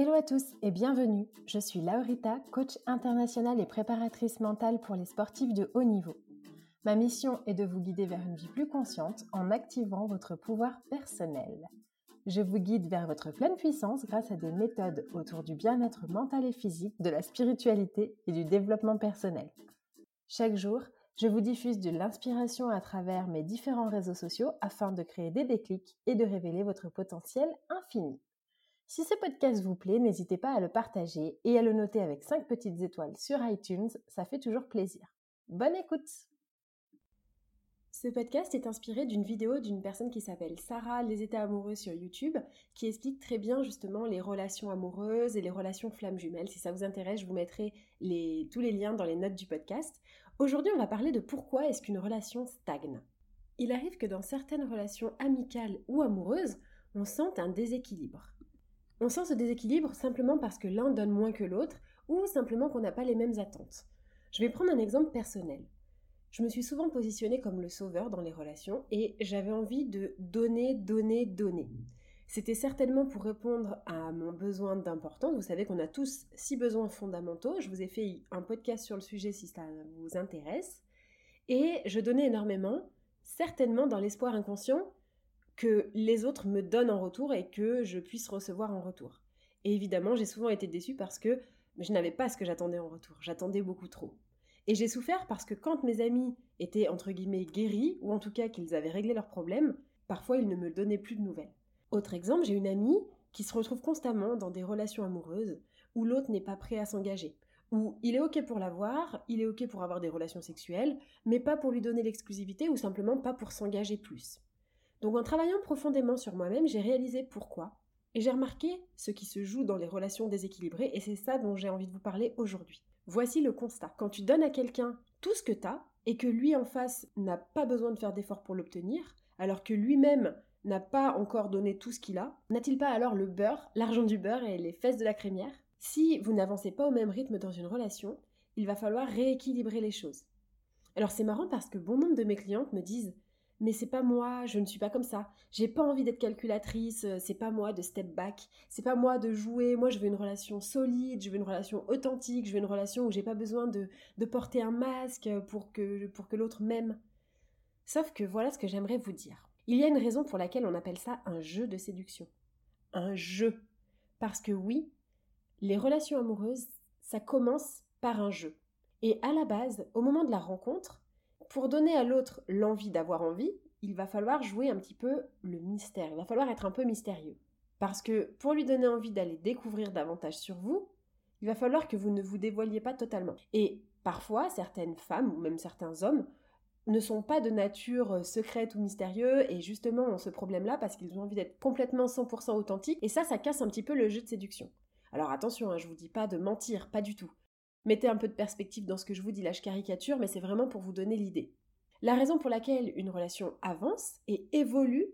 Hello à tous et bienvenue. Je suis Laurita, coach internationale et préparatrice mentale pour les sportifs de haut niveau. Ma mission est de vous guider vers une vie plus consciente en activant votre pouvoir personnel. Je vous guide vers votre pleine puissance grâce à des méthodes autour du bien-être mental et physique, de la spiritualité et du développement personnel. Chaque jour, je vous diffuse de l'inspiration à travers mes différents réseaux sociaux afin de créer des déclics et de révéler votre potentiel infini. Si ce podcast vous plaît, n'hésitez pas à le partager et à le noter avec 5 petites étoiles sur iTunes, ça fait toujours plaisir. Bonne écoute Ce podcast est inspiré d'une vidéo d'une personne qui s'appelle Sarah Les états amoureux sur YouTube, qui explique très bien justement les relations amoureuses et les relations flammes jumelles. Si ça vous intéresse, je vous mettrai tous les liens dans les notes du podcast. Aujourd'hui, on va parler de pourquoi est-ce qu'une relation stagne. Il arrive que dans certaines relations amicales ou amoureuses, on sente un déséquilibre. On sent ce déséquilibre simplement parce que l'un donne moins que l'autre ou simplement qu'on n'a pas les mêmes attentes. Je vais prendre un exemple personnel. Je me suis souvent positionnée comme le sauveur dans les relations et j'avais envie de donner, donner, donner. C'était certainement pour répondre à mon besoin d'importance. Vous savez qu'on a tous six besoins fondamentaux. Je vous ai fait un podcast sur le sujet si ça vous intéresse. Et je donnais énormément, certainement dans l'espoir inconscient que les autres me donnent en retour et que je puisse recevoir en retour. Et évidemment, j'ai souvent été déçue parce que je n'avais pas ce que j'attendais en retour. J'attendais beaucoup trop. Et j'ai souffert parce que quand mes amis étaient entre guillemets guéris, ou en tout cas qu'ils avaient réglé leurs problèmes, parfois ils ne me donnaient plus de nouvelles. Autre exemple, j'ai une amie qui se retrouve constamment dans des relations amoureuses où l'autre n'est pas prêt à s'engager, où il est ok pour l'avoir, il est ok pour avoir des relations sexuelles, mais pas pour lui donner l'exclusivité ou simplement pas pour s'engager plus. Donc en travaillant profondément sur moi-même, j'ai réalisé pourquoi. Et j'ai remarqué ce qui se joue dans les relations déséquilibrées, et c'est ça dont j'ai envie de vous parler aujourd'hui. Voici le constat. Quand tu donnes à quelqu'un tout ce que tu as, et que lui en face n'a pas besoin de faire d'efforts pour l'obtenir, alors que lui-même n'a pas encore donné tout ce qu'il a, n'a-t-il pas alors le beurre, l'argent du beurre et les fesses de la crémière? Si vous n'avancez pas au même rythme dans une relation, il va falloir rééquilibrer les choses. Alors c'est marrant parce que bon nombre de mes clientes me disent mais c'est pas moi, je ne suis pas comme ça. J'ai pas envie d'être calculatrice, euh, c'est pas moi de step back, c'est pas moi de jouer. Moi, je veux une relation solide, je veux une relation authentique, je veux une relation où j'ai pas besoin de, de porter un masque pour que, pour que l'autre m'aime. Sauf que voilà ce que j'aimerais vous dire. Il y a une raison pour laquelle on appelle ça un jeu de séduction. Un jeu. Parce que oui, les relations amoureuses, ça commence par un jeu. Et à la base, au moment de la rencontre, pour donner à l'autre l'envie d'avoir envie, il va falloir jouer un petit peu le mystère. Il va falloir être un peu mystérieux. Parce que pour lui donner envie d'aller découvrir davantage sur vous, il va falloir que vous ne vous dévoiliez pas totalement. Et parfois, certaines femmes ou même certains hommes ne sont pas de nature euh, secrète ou mystérieux et justement ont ce problème-là parce qu'ils ont envie d'être complètement 100% authentiques et ça, ça casse un petit peu le jeu de séduction. Alors attention, hein, je vous dis pas de mentir, pas du tout. Mettez un peu de perspective dans ce que je vous dis, là je caricature, mais c'est vraiment pour vous donner l'idée. La raison pour laquelle une relation avance et évolue,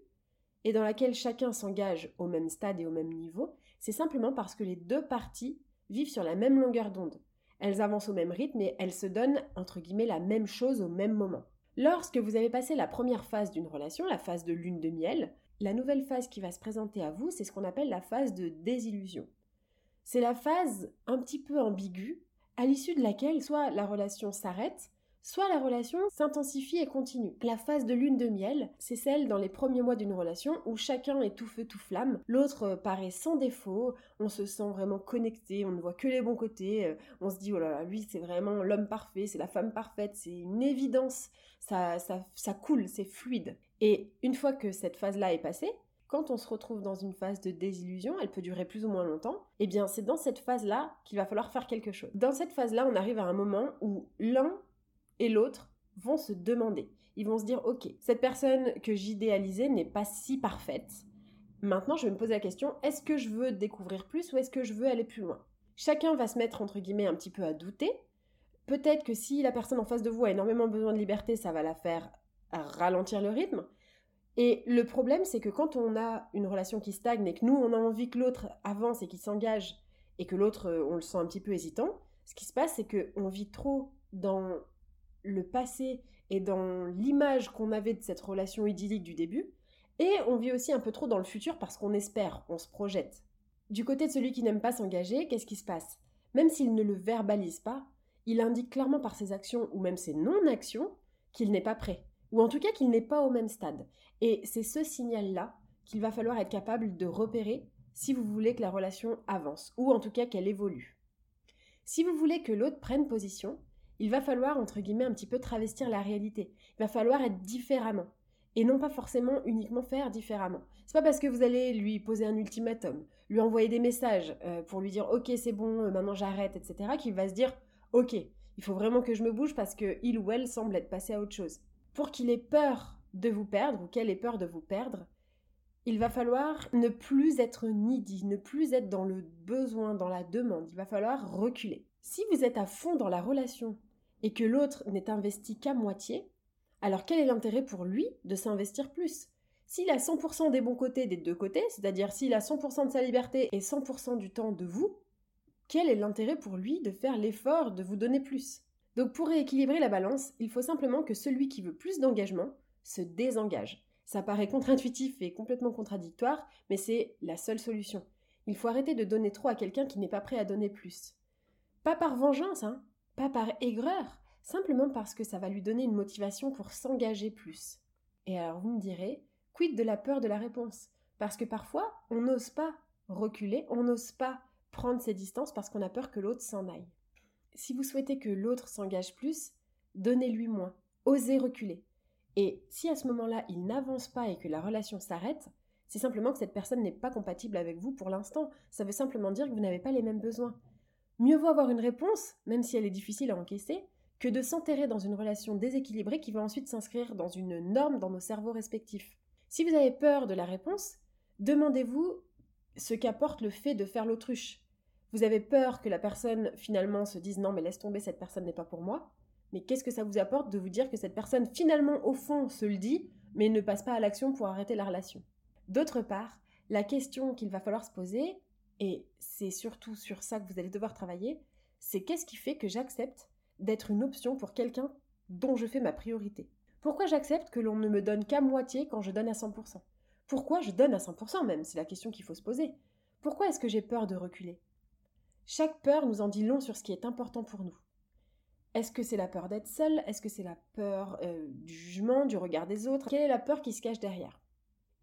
et dans laquelle chacun s'engage au même stade et au même niveau, c'est simplement parce que les deux parties vivent sur la même longueur d'onde. Elles avancent au même rythme et elles se donnent, entre guillemets, la même chose au même moment. Lorsque vous avez passé la première phase d'une relation, la phase de lune de miel, la nouvelle phase qui va se présenter à vous, c'est ce qu'on appelle la phase de désillusion. C'est la phase un petit peu ambiguë, à l'issue de laquelle soit la relation s'arrête, soit la relation s'intensifie et continue. La phase de lune de miel, c'est celle dans les premiers mois d'une relation où chacun est tout feu tout flamme, l'autre paraît sans défaut, on se sent vraiment connecté, on ne voit que les bons côtés, euh, on se dit oh là là, lui c'est vraiment l'homme parfait, c'est la femme parfaite, c'est une évidence, ça, ça, ça coule, c'est fluide. Et une fois que cette phase-là est passée, quand on se retrouve dans une phase de désillusion, elle peut durer plus ou moins longtemps, eh bien c'est dans cette phase-là qu'il va falloir faire quelque chose. Dans cette phase-là, on arrive à un moment où l'un et l'autre vont se demander. Ils vont se dire, ok, cette personne que j'idéalisais n'est pas si parfaite. Maintenant, je vais me poser la question, est-ce que je veux découvrir plus ou est-ce que je veux aller plus loin? Chacun va se mettre, entre guillemets, un petit peu à douter. Peut-être que si la personne en face de vous a énormément besoin de liberté, ça va la faire ralentir le rythme. Et le problème, c'est que quand on a une relation qui stagne et que nous, on a envie que l'autre avance et qu'il s'engage, et que l'autre, euh, on le sent un petit peu hésitant, ce qui se passe, c'est qu'on vit trop dans le passé et dans l'image qu'on avait de cette relation idyllique du début, et on vit aussi un peu trop dans le futur parce qu'on espère, on se projette. Du côté de celui qui n'aime pas s'engager, qu'est-ce qui se passe? Même s'il ne le verbalise pas, il indique clairement par ses actions ou même ses non-actions qu'il n'est pas prêt, ou en tout cas qu'il n'est pas au même stade. Et c'est ce signal-là qu'il va falloir être capable de repérer si vous voulez que la relation avance, ou en tout cas qu'elle évolue. Si vous voulez que l'autre prenne position, il va falloir, entre guillemets, un petit peu travestir la réalité. Il va falloir être différemment. Et non pas forcément uniquement faire différemment. C'est pas parce que vous allez lui poser un ultimatum, lui envoyer des messages euh, pour lui dire ok c'est bon, euh, maintenant j'arrête, etc. qu'il va se dire ok, il faut vraiment que je me bouge parce que il ou elle semble être passé à autre chose. Pour qu'il ait peur de vous perdre ou qu'elle ait peur de vous perdre, il va falloir ne plus être needy, ne plus être dans le besoin, dans la demande. Il va falloir reculer. Si vous êtes à fond dans la relation et que l'autre n'est investi qu'à moitié, alors quel est l'intérêt pour lui de s'investir plus? S'il a 100% des bons côtés des deux côtés, c'est-à-dire s'il a 100% de sa liberté et 100% du temps de vous, quel est l'intérêt pour lui de faire l'effort de vous donner plus? Donc pour rééquilibrer la balance, il faut simplement que celui qui veut plus d'engagement se désengage. Ça paraît contre-intuitif et complètement contradictoire, mais c'est la seule solution. Il faut arrêter de donner trop à quelqu'un qui n'est pas prêt à donner plus. Pas par vengeance, hein, pas par aigreur, simplement parce que ça va lui donner une motivation pour s'engager plus. Et alors vous me direz, quid de la peur de la réponse? Parce que parfois, on n'ose pas reculer, on n'ose pas prendre ses distances parce qu'on a peur que l'autre s'en aille. Si vous souhaitez que l'autre s'engage plus, donnez-lui moins, osez reculer. Et si à ce moment-là, il n'avance pas et que la relation s'arrête, c'est simplement que cette personne n'est pas compatible avec vous pour l'instant. Ça veut simplement dire que vous n'avez pas les mêmes besoins. Mieux vaut avoir une réponse, même si elle est difficile à encaisser, que de s'enterrer dans une relation déséquilibrée qui va ensuite s'inscrire dans une norme dans nos cerveaux respectifs. Si vous avez peur de la réponse, demandez-vous ce qu'apporte le fait de faire l'autruche. Vous avez peur que la personne finalement se dise non mais laisse tomber cette personne n'est pas pour moi. Mais qu'est-ce que ça vous apporte de vous dire que cette personne finalement au fond se le dit mais ne passe pas à l'action pour arrêter la relation? D'autre part, la question qu'il va falloir se poser, et c'est surtout sur ça que vous allez devoir travailler, c'est qu'est-ce qui fait que j'accepte d'être une option pour quelqu'un dont je fais ma priorité? Pourquoi j'accepte que l'on ne me donne qu'à moitié quand je donne à 100% Pourquoi je donne à 100% même? C'est la question qu'il faut se poser. Pourquoi est-ce que j'ai peur de reculer? Chaque peur nous en dit long sur ce qui est important pour nous. Est-ce que c'est la peur d'être seul? Est-ce que c'est la peur euh, du jugement, du regard des autres? Quelle est la peur qui se cache derrière?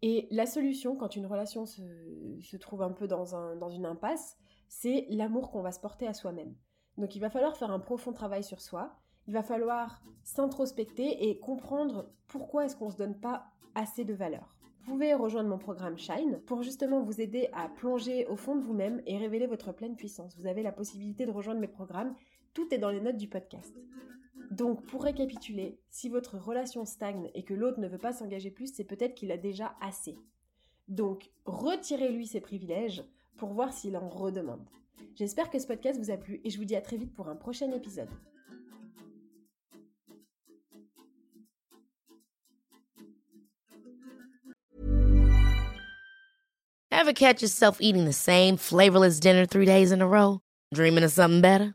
Et la solution, quand une relation se, trouve un peu dans une impasse, c'est l'amour qu'on va se porter à soi-même. Donc il va falloir faire un profond travail sur soi, il va falloir s'introspecter et comprendre pourquoi est-ce qu'on ne se donne pas assez de valeur. Vous pouvez rejoindre mon programme Shine pour justement vous aider à plonger au fond de vous-même et révéler votre pleine puissance. Vous avez la possibilité de rejoindre mes programmes, tout est dans les notes du podcast. Donc, pour récapituler, si votre relation stagne et que l'autre ne veut pas s'engager plus, c'est peut-être qu'il a déjà assez. Donc, retirez-lui ses privilèges pour voir s'il en redemande. J'espère que ce podcast vous a plu et je vous dis à très vite pour un prochain épisode. Dreaming of something better?